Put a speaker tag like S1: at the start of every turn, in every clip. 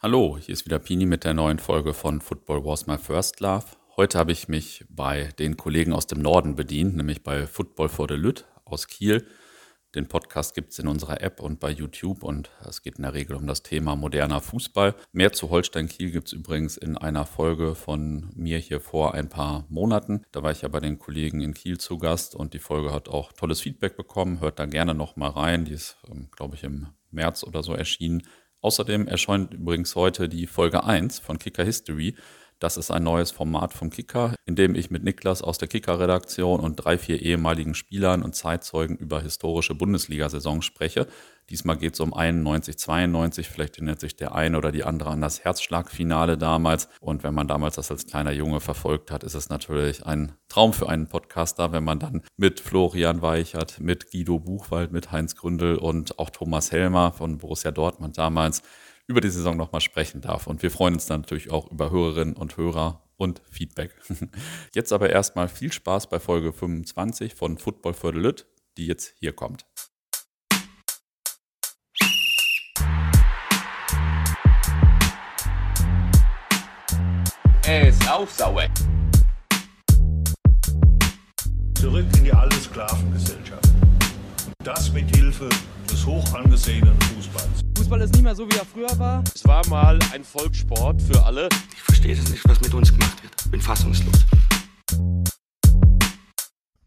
S1: Hallo, hier ist wieder Pini mit der neuen Folge von Football Was My First Love. Heute habe ich mich bei den Kollegen aus dem Norden bedient, nämlich bei Football for the Lüt aus Kiel. Den Podcast gibt es in unserer App und bei YouTube und es geht in der Regel um das Thema moderner Fußball. Mehr zu Holstein Kiel gibt es übrigens in einer Folge von mir hier vor ein paar Monaten. Da war ich ja bei den Kollegen in Kiel zu Gast und die Folge hat auch tolles Feedback bekommen. Hört da gerne noch mal rein. Die ist, ähm, glaube ich, im März oder so erschienen. Außerdem erscheint übrigens heute die Folge 1 von Kicker History. Das ist ein neues Format vom Kicker, in dem ich mit Niklas aus der Kicker-Redaktion und drei, vier ehemaligen Spielern und Zeitzeugen über historische Bundesliga-Saison spreche. Diesmal geht es um 91, 92. Vielleicht erinnert sich der eine oder die andere an das Herzschlagfinale damals. Und wenn man damals das als kleiner Junge verfolgt hat, ist es natürlich ein Traum für einen Podcaster, wenn man dann mit Florian Weichert, mit Guido Buchwald, mit Heinz Gründel und auch Thomas Helmer von Borussia Dortmund damals über die Saison nochmal sprechen darf. Und wir freuen uns dann natürlich auch über Hörerinnen und Hörer und Feedback. Jetzt aber erstmal viel Spaß bei Folge 25 von Football für the Lüt, die jetzt hier kommt.
S2: Er ist aufsauer.
S3: Zurück in die alte Sklavengesellschaft. Das mit Hilfe des hoch angesehenen Fußballs.
S4: Fußball ist nicht mehr so, wie er früher war.
S2: Es war mal ein Volkssport für alle.
S5: Ich verstehe das nicht, was mit uns gemacht wird. Bin fassungslos.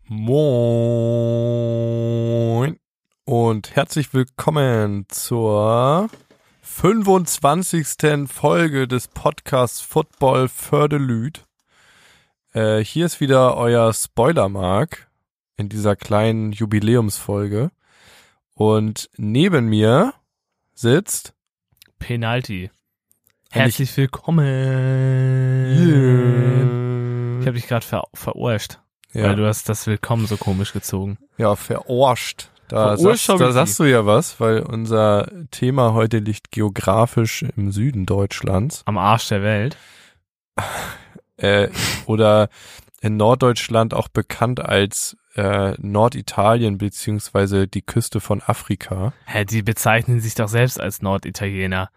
S6: Moin und herzlich willkommen zur 25. Folge des Podcasts Football Fördelüt. Äh, hier ist wieder euer Spoilermark in dieser kleinen Jubiläumsfolge. Und neben mir sitzt
S7: Penalty. Herzlich willkommen. Ich habe dich gerade ver verarscht,
S6: ja,
S7: weil du hast das Willkommen so komisch gezogen.
S6: ja verarscht. Da, sagst, da sagst du ja was, weil unser Thema heute liegt geografisch im Süden Deutschlands.
S7: Am Arsch der Welt.
S6: Äh, oder in Norddeutschland auch bekannt als äh, Norditalien beziehungsweise die Küste von Afrika.
S7: Hä, die bezeichnen sich doch selbst als Norditaliener.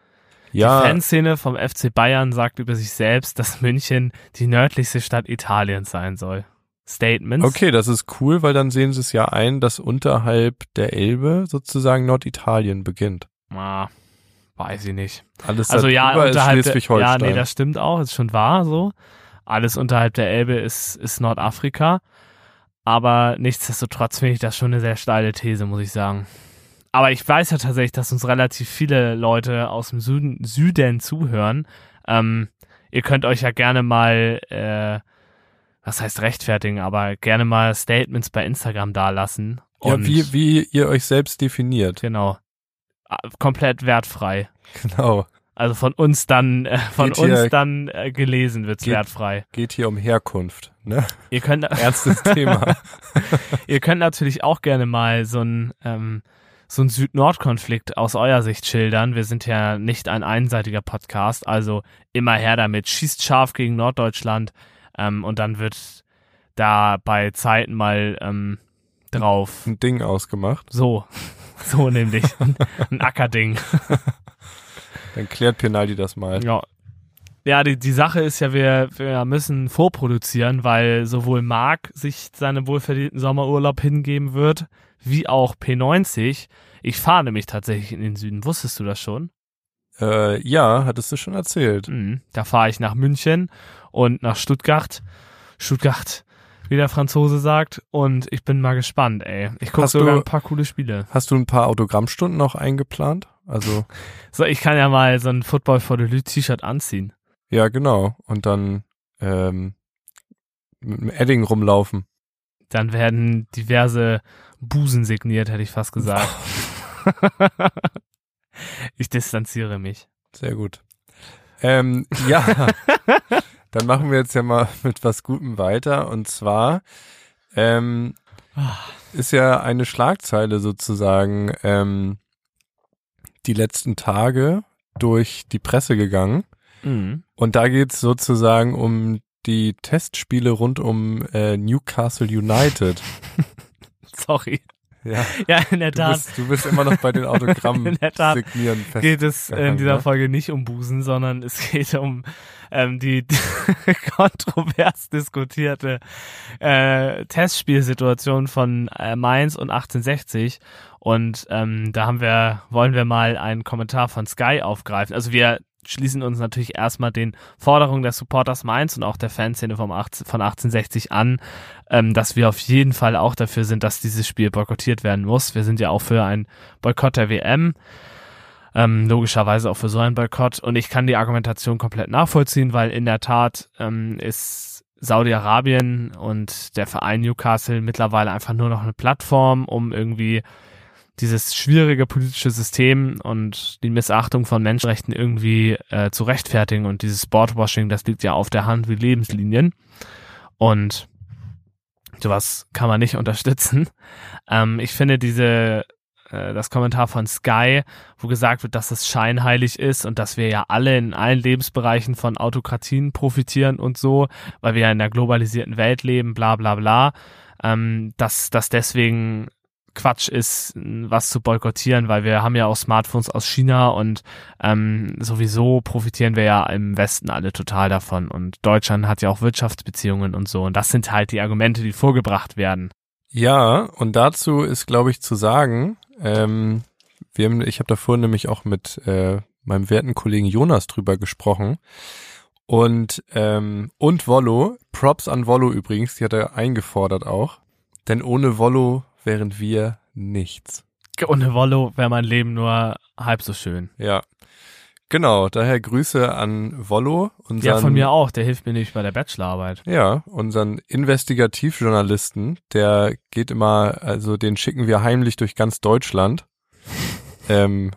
S6: Ja,
S7: Die Fanszene vom FC Bayern sagt über sich selbst, dass München die nördlichste Stadt Italiens sein soll. Statements.
S6: okay, das ist cool, weil dann sehen sie es ja ein, dass unterhalb der Elbe sozusagen Norditalien beginnt.
S7: Ah, weiß ich nicht.
S6: Alles
S7: Also ja,
S6: darüber ist
S7: unterhalb der, ja,
S6: Schleswig-Holstein.
S7: nee, das stimmt auch, ist schon wahr so. Alles unterhalb der Elbe ist, ist Nordafrika. Aber nichtsdestotrotz finde ich das schon eine sehr steile These, muss ich sagen. Aber ich weiß ja tatsächlich, dass uns relativ viele Leute aus dem Süden, Süden zuhören. Ähm, ihr könnt euch ja gerne mal, äh, was heißt rechtfertigen, aber gerne mal Statements bei Instagram dalassen.
S6: ja, wie, wie ihr euch selbst definiert.
S7: Genau. Komplett wertfrei.
S6: Genau.
S7: Also von uns dann, äh, von
S6: Geht hier-
S7: uns dann äh, gelesen wird's
S6: geht-
S7: wertfrei.
S6: Geht hier um Herkunft. Ne?
S7: Ihr könnt,
S6: Ernstes Thema.
S7: ihr könnt natürlich auch gerne mal so ein ähm, so ein Süd-Nord-Konflikt aus eurer Sicht schildern. Wir sind ja nicht ein einseitiger Podcast, also immer her damit. Schießt scharf gegen Norddeutschland ähm, und dann wird da bei Zeiten mal ähm, drauf.
S6: Ein Ding ausgemacht.
S7: So, so nämlich ein Ackerding.
S6: Dann klärt Penalty das mal.
S7: Ja. Ja, die, die Sache ist ja, wir, wir müssen vorproduzieren, weil sowohl Marc sich seinem wohlverdienten Sommerurlaub hingeben wird, wie auch P90. Ich fahre nämlich tatsächlich in den Süden. Wusstest du das schon?
S6: Äh, ja, hattest du schon erzählt.
S7: Mhm. Da fahre ich nach München und nach Stuttgart. Stuttgart, wie der Franzose sagt. Und ich bin mal gespannt, ey. Ich gucke sogar
S6: du-
S7: ein paar coole Spiele.
S6: Hast du ein paar Autogrammstunden noch eingeplant? Also,
S7: So, ich kann ja mal so ein Football for the Lüt T-Shirt anziehen.
S6: ja, genau. Und dann ähm, mit dem Edding rumlaufen.
S7: Dann werden diverse Busen signiert, hätte ich fast gesagt. ich distanziere mich.
S6: Sehr gut. Ähm, ja, dann machen wir jetzt ja mal mit was Gutem weiter. Und zwar ähm, ist ja eine Schlagzeile sozusagen ähm, die letzten Tage durch die Presse gegangen.
S7: Mhm.
S6: Und da geht's sozusagen um die Testspiele rund um äh, Newcastle United.
S7: Sorry.
S6: Ja,
S7: Ja, in der
S6: du
S7: Tat.
S6: bist, du bist immer noch bei den Autogrammen
S7: In der Tat
S6: signieren fest.
S7: geht es in
S6: gehangen,
S7: dieser
S6: ne?
S7: Folge nicht um Busen, sondern es geht um ähm, die kontrovers diskutierte äh, Testspielsituation von äh, Mainz und 1860. Und ähm, da haben wir, wollen wir mal einen Kommentar von Sky aufgreifen. Also wir schließen uns natürlich erstmal den Forderungen der Supporters Mainz und auch der Fanszene vom 18, von 1860 an, ähm, dass wir auf jeden Fall auch dafür sind, dass dieses Spiel boykottiert werden muss. Wir sind ja auch für einen Boykott der WM. Ähm, logischerweise auch für so einen Boykott. Und ich kann die Argumentation komplett nachvollziehen, weil in der Tat ähm, ist Saudi-Arabien und der Verein Newcastle mittlerweile einfach nur noch eine Plattform, um irgendwie dieses schwierige politische System und die Missachtung von Menschenrechten irgendwie äh, zu rechtfertigen. Und dieses Boardwashing, das liegt ja auf der Hand wie Lebenslinien. Und sowas kann man nicht unterstützen. Ähm, ich finde diese das Kommentar von Sky, wo gesagt wird, dass es scheinheilig ist und dass wir ja alle in allen Lebensbereichen von Autokratien profitieren und so, weil wir ja in der globalisierten Welt leben, bla bla bla, ähm, dass das deswegen Quatsch ist, was zu boykottieren, weil wir haben ja auch Smartphones aus China und ähm, sowieso profitieren wir ja im Westen alle total davon und Deutschland hat ja auch Wirtschaftsbeziehungen und so und das sind halt die Argumente, die vorgebracht werden.
S6: Ja, und dazu ist, glaube ich, zu sagen, ähm, wir haben, ich habe davor nämlich auch mit äh, meinem werten Kollegen Jonas drüber gesprochen. Und, ähm, und Wollo, Props an Wollo übrigens, die hat er eingefordert auch. Denn ohne Wollo wären wir nichts.
S7: Ohne Wollo wäre mein Leben nur halb so schön.
S6: Ja. Genau, daher Grüße an Wollo. Unseren,
S7: Ja, von mir auch. Der hilft mir nicht bei der Bachelorarbeit.
S6: Ja, unseren Investigativjournalisten, der geht immer, also den schicken wir heimlich durch ganz Deutschland. ähm,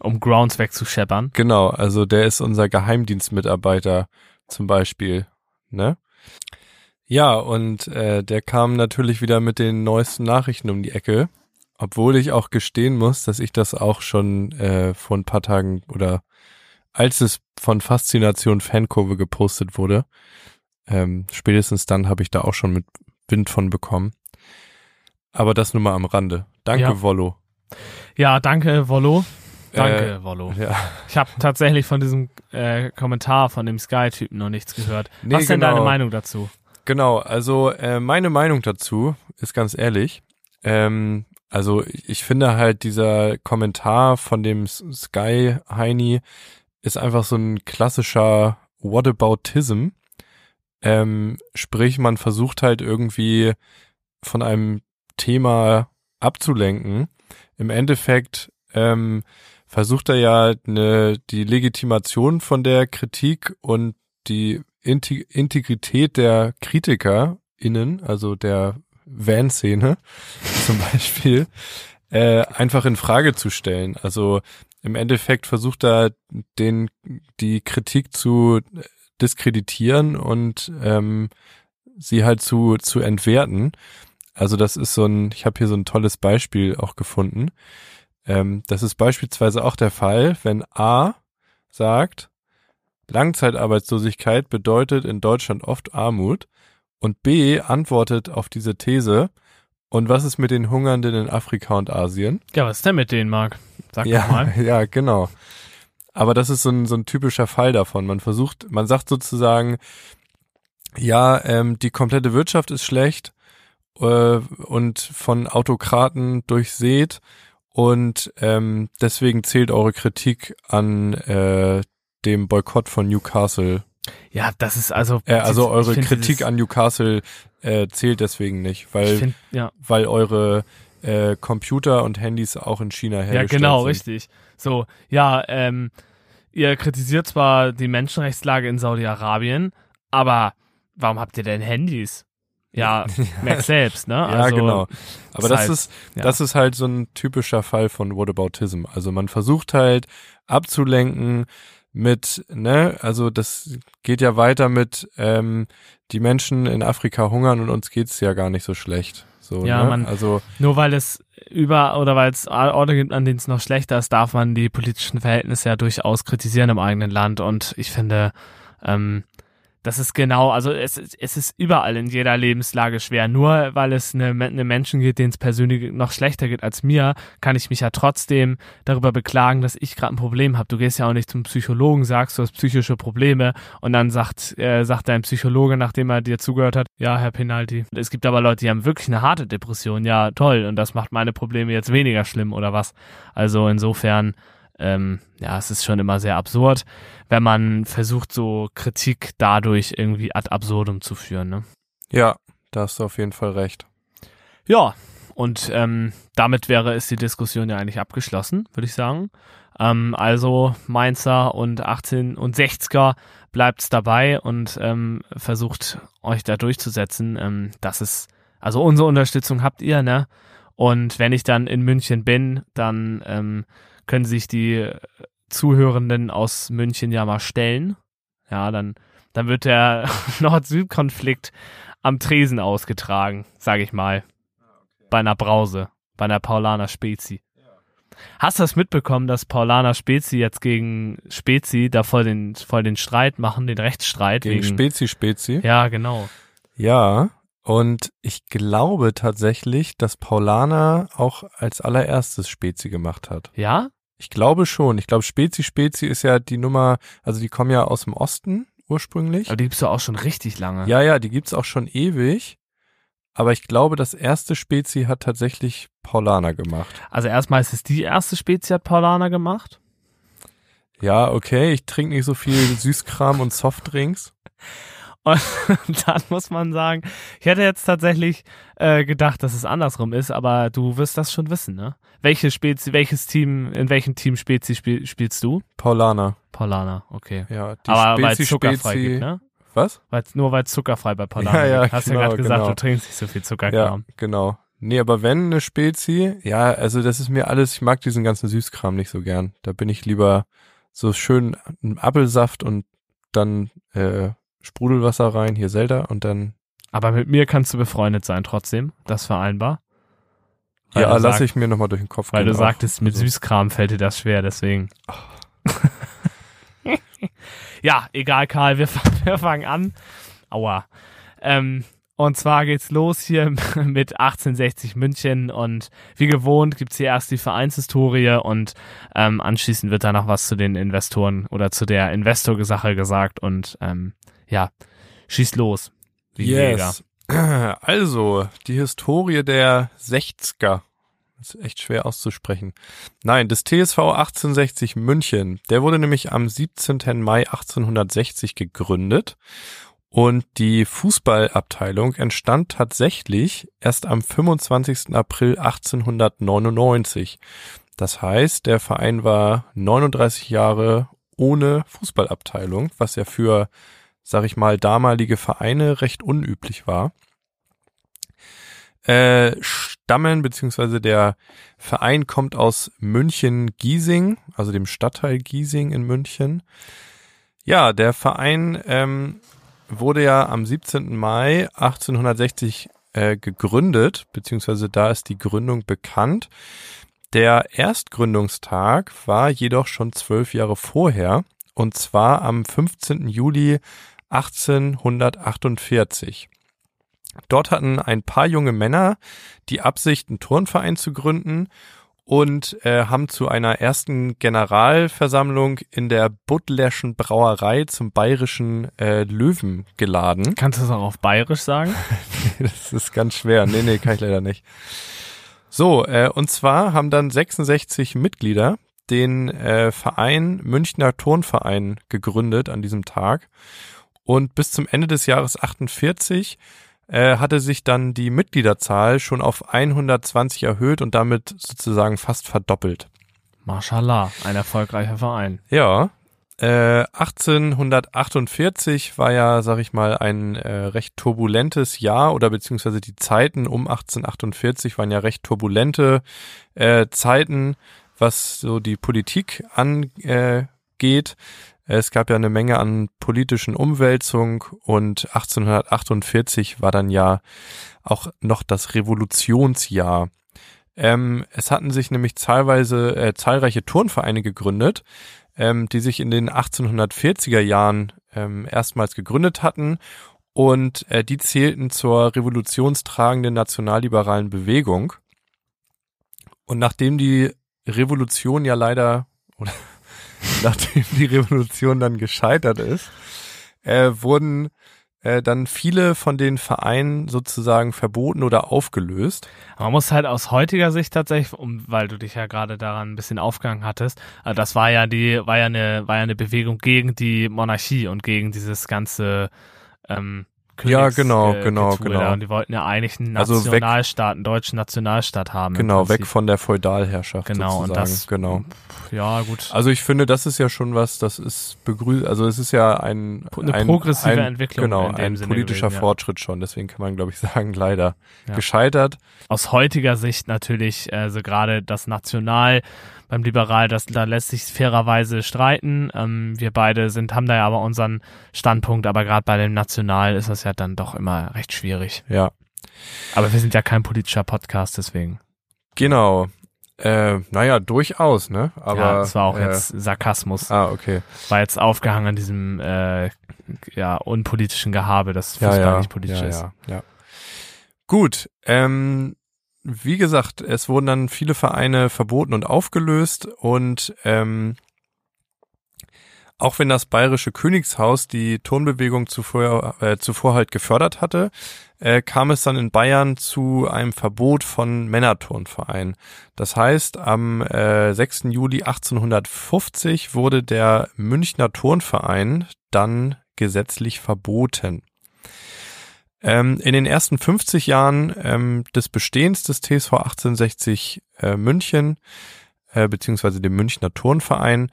S7: Um Grounds wegzuscheppern.
S6: genau, also der ist unser Geheimdienstmitarbeiter zum Beispiel, ne? Ja, und äh, der kam natürlich wieder mit den neuesten Nachrichten um die Ecke, obwohl ich auch gestehen muss, dass ich das auch schon äh, vor ein paar Tagen oder als es von Faszination Fankurve gepostet wurde, ähm, spätestens dann habe ich da auch schon mit Wind von bekommen. Aber das nur mal am Rande. Danke,
S7: Ja.
S6: Wollo.
S7: Ja, danke, Wollo. Danke,
S6: Äh,
S7: Wollo.
S6: Ja.
S7: Ich habe tatsächlich von diesem äh, Kommentar von dem Sky-Typen noch nichts gehört.
S6: Nee,
S7: Was ist denn
S6: genau.
S7: deine Meinung dazu?
S6: Genau, also äh, meine Meinung dazu ist ganz ehrlich, ähm, also ich finde halt dieser Kommentar von dem Sky Heini ist einfach so ein klassischer Whataboutism. Ähm, sprich, man versucht halt irgendwie von einem Thema abzulenken. Im Endeffekt ähm, versucht er ja eine, die Legitimation von der Kritik und die Integrität der KritikerInnen, also der Van-Szene zum Beispiel, äh, einfach in Frage zu stellen. Also im Endeffekt versucht er den, die Kritik zu diskreditieren und ähm, sie halt zu, zu entwerten. Also das ist so ein, ich habe hier so ein tolles Beispiel auch gefunden. Ähm, das ist beispielsweise auch der Fall, wenn A sagt, Langzeitarbeitslosigkeit bedeutet in Deutschland oft Armut und B antwortet auf diese These, und was ist mit den Hungernden in Afrika und Asien?
S7: Ja, was ist denn mit denen, Marc? Sag doch
S6: Ja,
S7: mal.
S6: ja, genau. Aber das ist so ein, so ein typischer Fall davon. Man versucht, man sagt sozusagen, ja, ähm, die komplette Wirtschaft ist schlecht äh, und von Autokraten durchsät und ähm, deswegen zählt eure Kritik an äh, dem Boykott von Newcastle.
S7: Ja, das ist also.
S6: Äh, also eure
S7: find
S6: Kritik an Newcastle äh, zählt deswegen nicht,
S7: Ich
S6: weil
S7: find, ja.
S6: weil eure äh, Computer und Handys auch in China
S7: ja,
S6: hergestellt
S7: genau,
S6: sind.
S7: richtig. So, ja, ähm, ihr kritisiert zwar die Menschenrechtslage in Saudi-Arabien, aber warum habt ihr denn Handys? Ja, merk selbst, ne?
S6: Ja,
S7: also,
S6: genau. Aber das
S7: halt-
S6: ist,
S7: ja.
S6: das ist halt so ein typischer Fall von Whataboutism. Also man versucht halt abzulenken mit, ne, also das geht ja weiter mit, ähm, die Menschen in Afrika hungern und uns geht's ja gar nicht so schlecht. So,
S7: Ja,
S6: ne?
S7: man-
S6: also
S7: Nur weil es über oder weil es Orte gibt, an denen es noch schlechter ist, darf man die politischen Verhältnisse ja durchaus kritisieren im eigenen Land. Und ich finde, ähm, Das ist genau, also es, ist- es ist überall in jeder Lebenslage schwer. Nur weil es eine, eine Menschen geht, denen es persönlich noch schlechter geht als mir, kann ich mich ja trotzdem darüber beklagen, dass ich gerade ein Problem habe. Du gehst ja auch nicht zum Psychologen, sagst, du hast psychische Probleme und dann sagt, äh, sagt dein Psychologe, nachdem er dir zugehört hat, ja, Herr Penalty. Es gibt aber Leute, die haben wirklich eine harte Depression. Ja, toll. Und das macht meine Probleme jetzt weniger schlimm oder was. Also insofern, ähm, ja, es ist schon immer sehr absurd, wenn man versucht, so Kritik dadurch irgendwie ad absurdum zu führen. Ne?
S6: Ja, da hast du auf jeden Fall recht.
S7: Ja, und ähm, damit wäre es die Diskussion ja eigentlich abgeschlossen, würde ich sagen. Ähm, also Mainzer und 18 und 60er bleibt's dabei und ähm, versucht euch da durchzusetzen. Ähm, das ist, also unsere Unterstützung habt ihr, ne? Und wenn ich dann in München bin, dann ähm, können sich die Zuhörenden aus München ja mal stellen. Ja, dann, dann wird der Nord-Süd-Konflikt am Tresen ausgetragen, sage ich mal. Bei einer Brause, bei einer Paulaner Spezi. Hast du das mitbekommen, dass Paulaner Spezi jetzt gegen Spezi da voll den, voll den Streit machen, den Rechtsstreit?
S6: Gegen
S7: wegen,
S6: Spezi Spezi.
S7: Ja, genau.
S6: Ja, und ich glaube tatsächlich, dass Paulaner auch als allererstes Spezi gemacht hat.
S7: Ja?
S6: Ich glaube schon. Ich glaube, Spezi Spezi ist ja die Nummer, also die kommen ja aus dem Osten ursprünglich.
S7: Aber die gibt's ja auch schon richtig lange.
S6: Ja, ja, die gibt's auch schon ewig. Aber ich glaube, das erste Spezi hat tatsächlich Paulaner gemacht.
S7: Also erstmal ist es die erste Spezi hat Paulaner gemacht.
S6: Ja, okay, ich trinke nicht so viel Süßkram und Softdrinks.
S7: Und dann muss man sagen, ich hätte jetzt tatsächlich äh, gedacht, dass es andersrum ist, aber du wirst das schon wissen, ne? Welche Spezi, welches Team, in welchem Team Spezi spiel, spielst du?
S6: Paulaner.
S7: Paulaner, okay.
S6: Ja, die
S7: aber weil es zuckerfrei
S6: Spezi.
S7: gibt, ne?
S6: Was?
S7: Weil's, nur weil es zuckerfrei bei Paulaner
S6: Ja, ja.
S7: Hast
S6: genau,
S7: ja gerade gesagt,
S6: genau.
S7: du trinkst nicht so viel
S6: Ja,
S7: Zuckerkram.
S6: genau. Nee, aber wenn eine Spezi, ja, also das ist mir alles, ich mag diesen ganzen Süßkram nicht so gern. Da bin ich lieber so schön einen Apfelsaft und dann äh, Sprudelwasser rein, hier Zelda und dann,
S7: Aber mit mir kannst du befreundet sein trotzdem. Das vereinbar. Weil
S6: ja, lasse ich mir nochmal durch den Kopf
S7: Weil
S6: gehen
S7: du
S6: auch.
S7: sagtest, mit
S6: Also,
S7: Süßkram fällt dir das schwer, deswegen. ja, egal, Karl, wir, wir fangen an. Aua. Ähm, und zwar geht's los hier mit 1860 München und wie gewohnt gibt's hier erst die Vereinshistorie und ähm, anschließend wird da noch was zu den Investoren oder zu der Investor-Sache gesagt und ähm, ja, schieß los. Wie ein Jäger.
S6: Yes. Also, die Historie der 60er. Das ist echt schwer auszusprechen. Nein, des TSV 1860 München. Der wurde nämlich am 17. Mai 1860 gegründet. Und die Fußballabteilung entstand tatsächlich erst am 25. April 1899. Das heißt, der Verein war 39 Jahre ohne Fußballabteilung, was ja für sag ich mal, damalige Vereine recht unüblich war. Äh, Stammen beziehungsweise der Verein kommt aus München-Giesing, also dem Stadtteil Giesing in München. Ja, der Verein ähm, wurde ja am 17. Mai 1860 äh, gegründet, beziehungsweise da ist die Gründung bekannt. Der Erstgründungstag war jedoch schon zwölf Jahre vorher, und zwar am 15. Juli 1848. Dort hatten ein paar junge Männer die Absicht, einen Turnverein zu gründen und äh, haben zu einer ersten Generalversammlung in der Butlerschen Brauerei zum bayerischen äh, Löwen geladen.
S7: Kannst du das auch auf Bayerisch sagen?
S6: Das ist ganz schwer. Nee, nee, kann ich leider nicht. So, äh, und zwar haben dann 66 Mitglieder den äh, Verein Münchner Turnverein gegründet an diesem Tag. Und bis zum Ende des Jahres 48 äh, hatte sich dann die Mitgliederzahl schon auf 120 erhöht und damit sozusagen fast verdoppelt.
S7: Mashallah, ein erfolgreicher Verein.
S6: Ja, äh, 1848 war ja, sag ich mal, ein äh, recht turbulentes Jahr oder beziehungsweise die Zeiten um 1848 waren ja recht turbulente äh, Zeiten, was so die Politik angeht. Es gab ja eine Menge an politischen Umwälzung und 1848 war dann ja auch noch das Revolutionsjahr. Ähm, es hatten sich nämlich zahlweise äh, zahlreiche Turnvereine gegründet. ähm, die sich in den 1840er Jahren ähm, erstmals gegründet hatten und äh, die zählten zur revolutionstragenden nationalliberalen Bewegung. Und nachdem die Revolution ja leider, oder nachdem die Revolution dann gescheitert ist, äh, wurden äh, dann viele von den Vereinen sozusagen verboten oder aufgelöst.
S7: Man muss halt aus heutiger Sicht tatsächlich, um, weil du dich ja gerade daran ein bisschen aufgegangen hattest, äh, das war ja die, war ja eine, war ja eine Bewegung gegen die Monarchie und gegen dieses ganze ähm,
S6: Ja, genau,
S7: Königs-
S6: genau,
S7: Getue
S6: genau.
S7: Da. Und die wollten ja eigentlich einen
S6: Also weg-
S7: Nationalstaat, einen deutschen Nationalstaat haben. im
S6: Genau, weg
S7: Prinzip.
S6: von der Feudalherrschaft
S7: Genau, und
S6: sozusagen.
S7: das-
S6: genau.
S7: Ja, gut.
S6: Also ich finde, das ist ja schon was, das ist begrüßt, also es ist ja ein,
S7: Eine
S6: ein,
S7: progressive
S6: ein,
S7: Entwicklung
S6: Genau,
S7: in dem
S6: ein
S7: Sinne
S6: politischer
S7: gewesen, ja.
S6: Fortschritt schon. Deswegen kann man, glaube ich, sagen, leider
S7: Ja.
S6: gescheitert.
S7: aus heutiger Sicht natürlich, also gerade das National beim Liberal, das da lässt sich fairerweise streiten. Ähm, wir beide sind, haben da ja aber unseren Standpunkt, aber gerade bei dem National ist das ja dann doch immer recht schwierig.
S6: Ja,
S7: Aber wir sind ja kein politischer Podcast, deswegen.
S6: genau. Äh, naja, durchaus, ne? Aber
S7: ja, das war auch
S6: äh,
S7: jetzt Sarkasmus.
S6: Ah, okay.
S7: War jetzt aufgehangen an diesem äh, ja, unpolitischen Gehabe, das
S6: Ja,
S7: Fußball
S6: ja,
S7: nicht politisch
S6: ja,
S7: ist.
S6: ja, ja. Gut, ähm, wie gesagt, es wurden dann viele Vereine verboten und aufgelöst und ähm, auch wenn das bayerische Königshaus die Turnbewegung zuvor, äh, zuvor halt gefördert hatte, äh, kam es dann in Bayern zu einem Verbot von Männerturnvereinen. Das heißt, am äh, 6. Juli 1850 wurde der Münchner Turnverein dann gesetzlich verboten. Ähm, in den ersten 50 Jahren ähm, des Bestehens des TSV 1860 äh, München, äh, beziehungsweise dem Münchner Turnverein,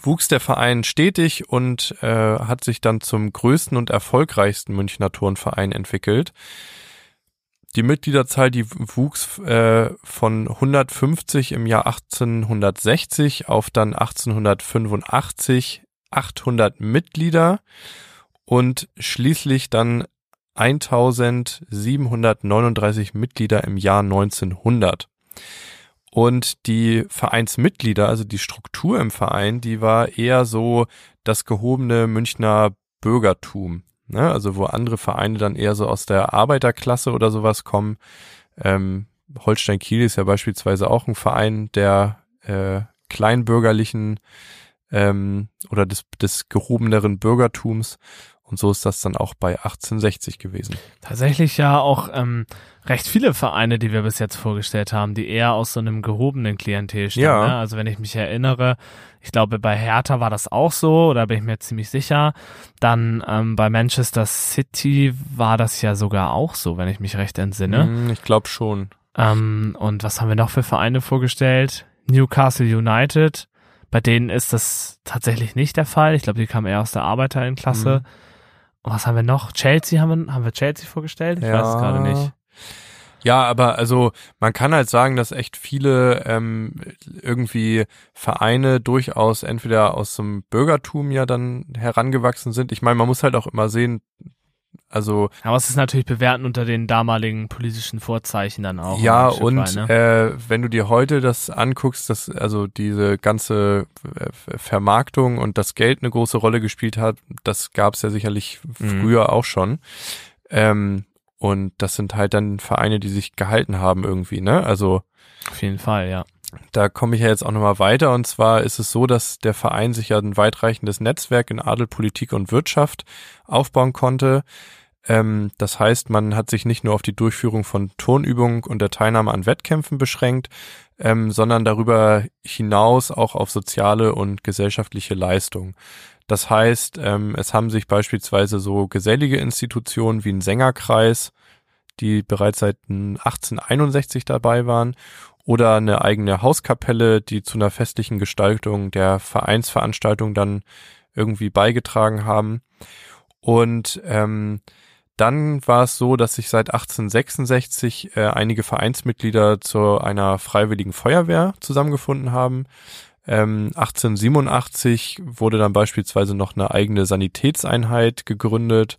S6: wuchs der Verein stetig und äh, hat sich dann zum größten und erfolgreichsten Münchner Turnverein entwickelt. Die Mitgliederzahl, die wuchs äh, von 150 im Jahr 1860 auf dann 1885 800 Mitglieder und schließlich dann 1739 Mitglieder im Jahr 1900. Und die Vereinsmitglieder, also die Struktur im Verein, die war eher so das gehobene Münchner Bürgertum. Ne? Also wo andere Vereine dann eher so aus der Arbeiterklasse oder sowas kommen. Ähm, Holstein Kiel ist ja beispielsweise auch ein Verein der äh, kleinbürgerlichen ähm, oder des, des gehobeneren Bürgertums. Und so ist das dann auch bei 1860 gewesen.
S7: Tatsächlich ja auch ähm, recht viele Vereine, die wir bis jetzt vorgestellt haben, die eher aus so einem gehobenen Klientel stammen.
S6: Ja.
S7: Ne? Also wenn ich mich erinnere, ich glaube bei Hertha war das auch so, oder bin ich mir ziemlich sicher. Dann ähm, bei Manchester City war das ja sogar auch so, wenn ich mich recht entsinne.
S6: Hm, Ich glaube schon.
S7: Ähm, und was haben wir noch für Vereine vorgestellt? Newcastle United. Bei denen ist das tatsächlich nicht der Fall. Ich glaube, die kamen eher aus der Arbeiterinnenklasse.
S6: Mhm.
S7: Was haben wir noch? Chelsea haben wir, haben wir Chelsea vorgestellt? Ich weiß es gerade nicht.
S6: Ja, aber also man kann halt sagen, dass echt viele ähm, irgendwie Vereine durchaus entweder aus dem Bürgertum ja dann herangewachsen sind. Ich meine, man muss halt auch immer sehen, also
S7: Aber es ist natürlich bewerten unter den damaligen politischen Vorzeichen dann auch.
S6: ja und
S7: weit, ne?
S6: äh, wenn du dir heute das anguckst, dass also diese ganze äh, Vermarktung und das Geld eine große Rolle gespielt hat, das gab es ja sicherlich
S7: Mhm.
S6: früher auch schon. Ähm, und das sind halt dann Vereine, die sich gehalten haben irgendwie, ne? Also
S7: Auf jeden Fall, ja.
S6: da komme ich ja jetzt auch nochmal weiter. Und zwar ist es so, dass der Verein sich ja ein weitreichendes Netzwerk in Adel, Politik und Wirtschaft aufbauen konnte. Ähm, das heißt, man hat sich nicht nur auf die Durchführung von Turnübungen und der Teilnahme an Wettkämpfen beschränkt, ähm, sondern darüber hinaus auch auf soziale und gesellschaftliche Leistungen. Das heißt, ähm, es haben sich beispielsweise so gesellige Institutionen wie ein Sängerkreis, die bereits seit 1861 dabei waren, oder eine eigene Hauskapelle, die zu einer festlichen Gestaltung der Vereinsveranstaltung dann irgendwie beigetragen haben. Und ähm, dann war es so, dass sich seit 1866 äh, einige Vereinsmitglieder zu einer freiwilligen Feuerwehr zusammengefunden haben. Ähm, 1887 wurde dann beispielsweise noch eine eigene Sanitätseinheit gegründet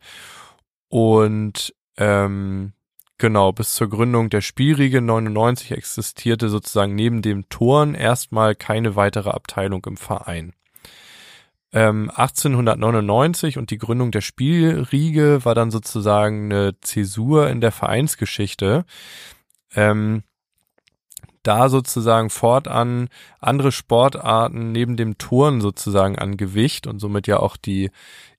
S6: und ähm, Genau, bis zur Gründung der Spielriege 99 existierte sozusagen neben dem Toren erstmal keine weitere Abteilung im Verein. Ähm, 1899 und die Gründung der Spielriege war dann sozusagen eine Zäsur in der Vereinsgeschichte. Ähm, da sozusagen fortan andere Sportarten neben dem Turnen sozusagen an Gewicht und somit ja auch die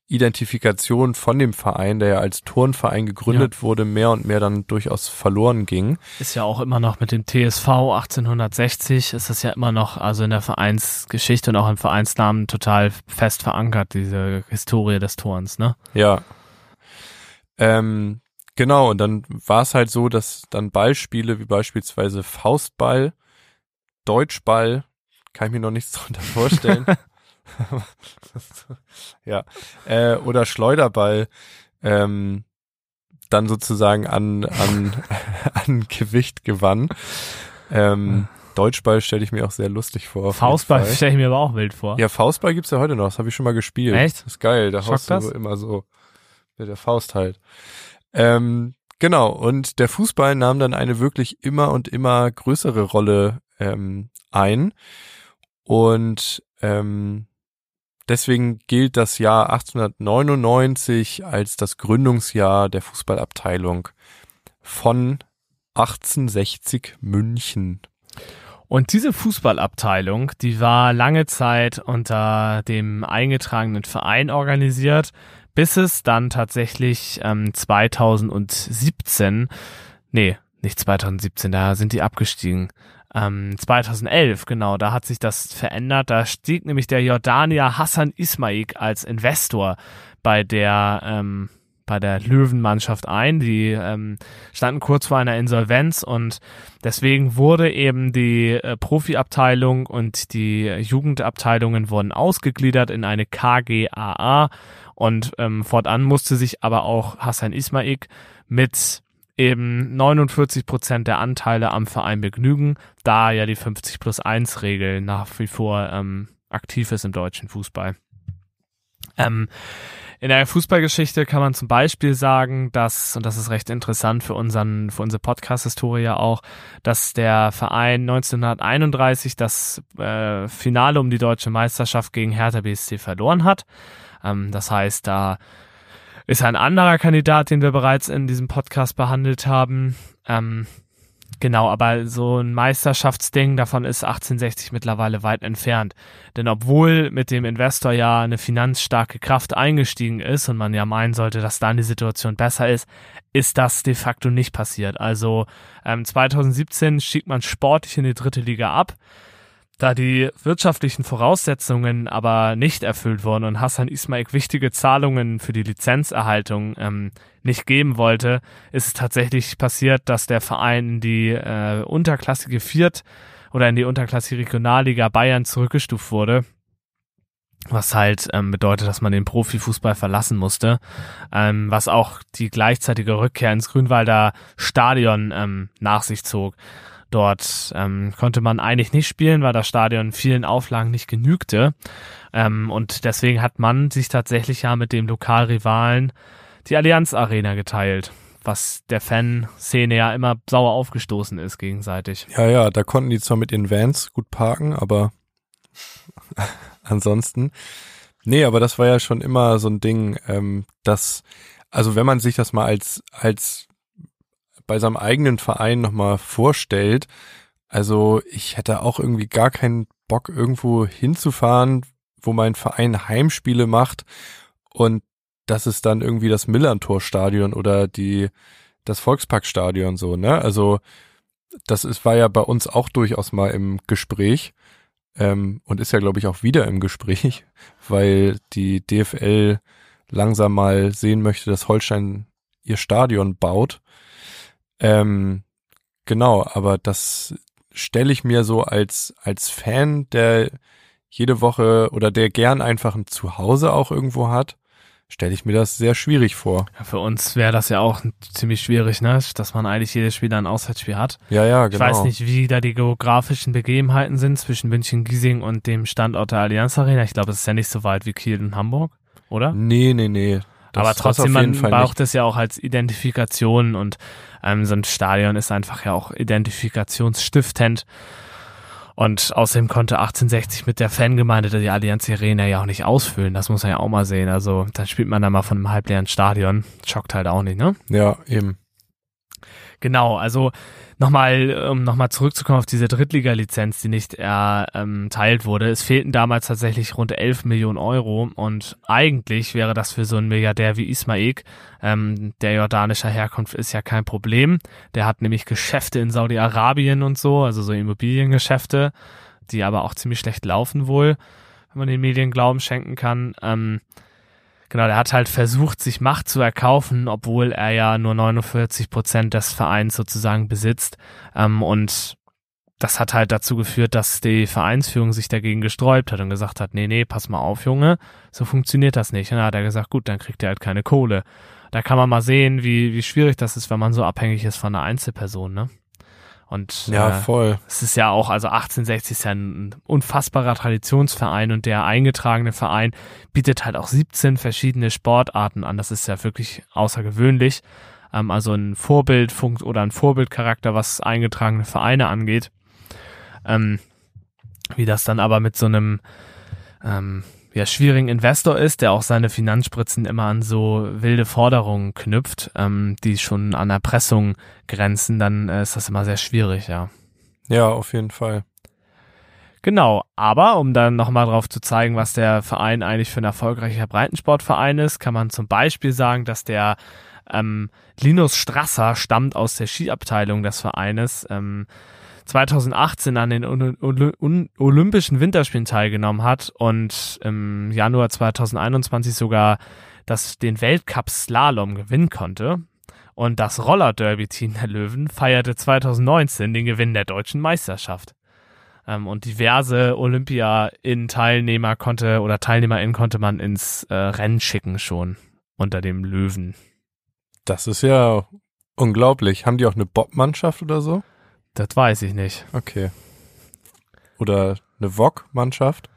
S6: Identifikation von dem Verein, der ja als Turnverein gegründet ja. wurde, mehr und mehr dann durchaus verloren ging.
S7: Ist ja auch immer noch mit dem TSV 1860 ist das ja immer noch, also in der Vereinsgeschichte und auch im Vereinsnamen total fest verankert, diese Historie des Turns, ne?
S6: Ja. Ähm, genau, und dann war es halt so, dass dann Ballspiele wie beispielsweise Faustball, Deutschball, kann ich mir noch nichts darunter vorstellen. ja. Äh, oder Schleuderball ähm, dann sozusagen an, an, an Gewicht gewann. Ähm, Deutschball stelle ich mir auch sehr lustig vor.
S7: Faustball stelle ich mir aber auch wild vor.
S6: Ja, Faustball gibt's ja heute noch, das habe ich schon mal gespielt.
S7: Echt?
S6: Das ist geil, da haust du immer so mit der Faust halt. Ähm, genau, und der Fußball nahm dann eine wirklich immer und immer größere Rolle ähm, ein. Und ähm, Deswegen gilt das Jahr 1899 als das Gründungsjahr der Fußballabteilung von 1860 München.
S7: Und diese Fußballabteilung, die war lange Zeit unter dem eingetragenen Verein organisiert, bis es dann tatsächlich ähm, 2017, nee, nicht 2017, da sind die abgestiegen, ähm, 2011, genau, da hat sich das verändert. Da stieg nämlich der Jordanier Hassan Ismail als Investor bei der ähm, bei der Löwenmannschaft ein. Die ähm, standen kurz vor einer Insolvenz und deswegen wurde eben die äh, Profiabteilung und die Jugendabteilungen wurden ausgegliedert in eine KGAA und ähm, fortan musste sich aber auch Hassan Ismail mit eben 49 Prozent der Anteile am Verein begnügen, da ja die 50 plus 1 Regel nach wie vor ähm, aktiv ist im deutschen Fußball. Ähm, in der Fußballgeschichte kann man zum Beispiel sagen, dass, und das ist recht interessant für unseren, für unsere Podcast-Historie auch, dass der Verein 1931 das äh, Finale um die deutsche Meisterschaft gegen Hertha BSC verloren hat. Ähm, das heißt, da ist ein anderer Kandidat, den wir bereits in diesem Podcast behandelt haben. Ähm, genau, aber so ein Meisterschaftsding, davon ist 1860 mittlerweile weit entfernt. Denn obwohl mit dem Investor ja eine finanzstarke Kraft eingestiegen ist und man ja meinen sollte, dass dann die Situation besser ist, ist das de facto nicht passiert. Also ähm, 2017 stieg man sportlich in die dritte Liga ab. Da die wirtschaftlichen Voraussetzungen aber nicht erfüllt wurden und Hassan Ismail wichtige Zahlungen für die Lizenzerhaltung ähm, nicht geben wollte, ist es tatsächlich passiert, dass der Verein in die äh, unterklassige Viert oder in die unterklassige Regionalliga Bayern zurückgestuft wurde. Was halt ähm, bedeutet, dass man den Profifußball verlassen musste, ähm, was auch die gleichzeitige Rückkehr ins Grünwalder Stadion ähm, nach sich zog. Dort ähm, konnte man eigentlich nicht spielen, weil das Stadion vielen Auflagen nicht genügte. Ähm, und deswegen hat man sich tatsächlich ja mit dem Lokalrivalen die Allianz Arena geteilt, was der Fanszene ja immer sauer aufgestoßen ist gegenseitig.
S6: Ja, ja, da konnten die zwar mit ihren Vans gut parken, aber ansonsten. Nee, aber das war ja schon immer so ein Ding, ähm, dass, also wenn man sich das mal als, als bei seinem eigenen Verein nochmal vorstellt. Also ich hätte auch irgendwie gar keinen Bock, irgendwo hinzufahren, wo mein Verein Heimspiele macht und das ist dann irgendwie das Millantor-Stadion oder die, das Volksparkstadion so, ne? Also das ist, war ja bei uns auch durchaus mal im Gespräch ähm, und ist ja, glaube ich, auch wieder im Gespräch, weil die DFL langsam mal sehen möchte, dass Holstein ihr Stadion baut. Ähm, genau, aber das stelle ich mir so als, als Fan, der jede Woche oder der gern einfach ein Zuhause auch irgendwo hat, stelle ich mir das sehr schwierig vor.
S7: Ja, für uns wäre das ja auch ziemlich schwierig, ne? dass man eigentlich jedes Spiel ein Auswärtsspiel hat.
S6: Ja, ja,
S7: genau. Ich weiß nicht, wie da die geografischen Begebenheiten sind zwischen München, Giesing und dem Standort der Allianz Arena. Ich glaube, es ist ja nicht so weit wie Kiel und Hamburg, oder?
S6: Nee, nee, nee. Das-
S7: Aber trotzdem, man braucht es ja auch als Identifikation und ähm, so ein Stadion ist einfach ja auch identifikationsstiftend. Und außerdem konnte 1860 mit der Fangemeinde die Allianz Arena ja auch nicht ausfüllen. Das muss man ja auch mal sehen. Also dann spielt man da mal von einem halbleeren Stadion. Schockt halt auch nicht, ne?
S6: Ja, eben.
S7: Genau, also nochmal, um nochmal zurückzukommen auf diese Drittliga-Lizenz, die nicht erteilt wurde. Es fehlten damals tatsächlich rund 11 Millionen Euro und eigentlich wäre das für so einen Milliardär wie Ismail, ähm, der jordanischer Herkunft ist, ja kein Problem. Der hat nämlich Geschäfte in Saudi-Arabien und so, also so Immobiliengeschäfte, die aber auch ziemlich schlecht laufen wohl, wenn man den Medien Glauben schenken kann. Ähm, Genau, der hat halt versucht, sich Macht zu erkaufen, obwohl er ja nur 49 Prozent des Vereins sozusagen besitzt. Ähm, und das hat halt dazu geführt, dass die Vereinsführung sich dagegen gesträubt hat und gesagt hat, nee, nee, pass mal auf, Junge, so funktioniert das nicht. Und dann hat er gesagt, gut, dann kriegt er halt keine Kohle. Da kann man mal sehen, wie, wie schwierig das ist, wenn man so abhängig ist von einer Einzelperson, ne? Und
S6: Ja,
S7: äh,
S6: voll.
S7: es ist ja auch, also 1860 ist ja ein unfassbarer Traditionsverein und der eingetragene Verein bietet halt auch 17 verschiedene Sportarten an. Das ist ja wirklich außergewöhnlich. Ähm, also ein Vorbild oder ein Vorbildcharakter, was eingetragene Vereine angeht. Ähm, wie das dann aber mit so einem ähm, ja, schwierigen Investor ist, der auch seine Finanzspritzen immer an so wilde Forderungen knüpft, ähm, die schon an Erpressung grenzen, dann äh, ist das immer sehr schwierig, ja.
S6: Ja, auf jeden Fall.
S7: Genau, aber um dann nochmal drauf zu zeigen, was der Verein eigentlich für ein erfolgreicher Breitensportverein ist, kann man zum Beispiel sagen, dass der ähm, Linus Strasser stammt aus der Skiabteilung des Vereines, ähm, 2018 an den Olympischen Winterspielen teilgenommen hat und im Januar 2021 sogar das, den Weltcup Slalom gewinnen konnte. Und das Roller Derby Team der Löwen feierte 2019 den Gewinn der deutschen Meisterschaft. Ähm, und diverse Olympia-In-Teilnehmer konnte oder TeilnehmerInnen konnte man ins äh, Rennen schicken schon unter dem Löwen.
S6: Das ist ja unglaublich. Haben die auch eine Bob-Mannschaft oder so?
S7: Das weiß ich nicht.
S6: Okay. Oder eine VOG-Mannschaft?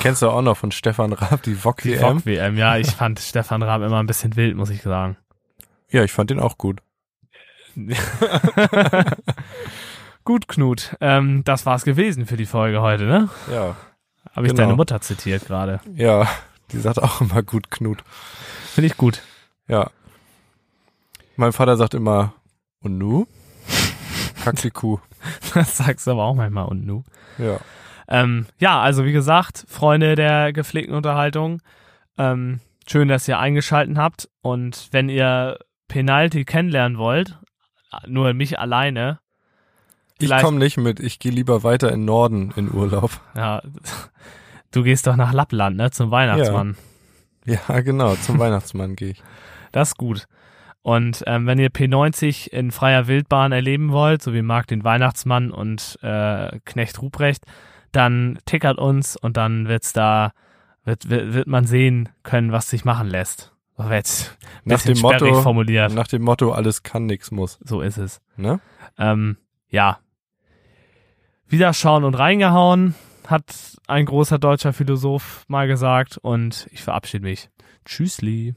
S6: Kennst du auch noch von Stefan Raab, die
S7: Die
S6: VOG-WM?
S7: VOG-WM, ja, ich fand Stefan Raab immer ein bisschen wild, muss ich sagen.
S6: Ja, ich fand den auch gut.
S7: Gut, Knut. Ähm, das war's gewesen für die Folge heute, ne?
S6: Ja.
S7: Habe ich
S6: Genau.
S7: deine Mutter zitiert gerade.
S6: Ja, die sagt auch immer gut Knut.
S7: Finde ich gut.
S6: Ja. Mein Vater sagt immer, und nu? Kackliku.
S7: Das sagst du aber auch manchmal und nu.
S6: Ja.
S7: Ähm, ja, also wie gesagt, Freunde der gepflegten Unterhaltung, ähm, schön, dass ihr eingeschalten habt. Und wenn ihr Penalty kennenlernen wollt, nur mich alleine,
S6: Ich komme nicht mit, ich gehe lieber weiter in Norden in Urlaub.
S7: ja, du gehst doch nach Lappland, ne, zum Weihnachtsmann.
S6: Ja, genau, zum Weihnachtsmann gehe ich.
S7: Das ist gut. Und ähm, wenn ihr P90 in freier Wildbahn erleben wollt, so wie Marc den Weihnachtsmann und äh, Knecht Ruprecht, dann tickert uns und dann wird's da, wird, wird, wird man sehen können, was sich machen lässt. Das war jetzt ein
S6: Nach dem Motto,
S7: formuliert.
S6: nach dem Motto, alles kann, nix muss.
S7: So ist es.
S6: Ne?
S7: Ähm, ja. Wiederschauen und reingehauen, hat ein großer deutscher Philosoph mal gesagt und ich verabschiede mich. Tschüssli.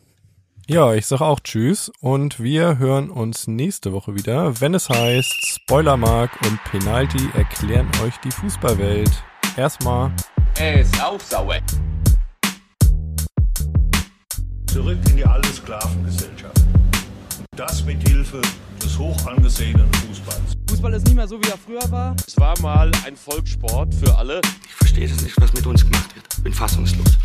S6: Ja, ich sag auch Tschüss und wir hören uns nächste Woche wieder, wenn es heißt Spoilermark und Penalty erklären euch die Fußballwelt. Erstmal
S2: Es auf Sauer.
S3: Zurück in die alte Sklavengesellschaft. Und das mit Hilfe des hoch angesehenen Fußballs.
S4: Fußball ist nicht mehr so, wie er früher war.
S2: Es war mal ein Volkssport für alle.
S5: Ich verstehe das nicht, was mit uns gemacht wird. Bin fassungslos.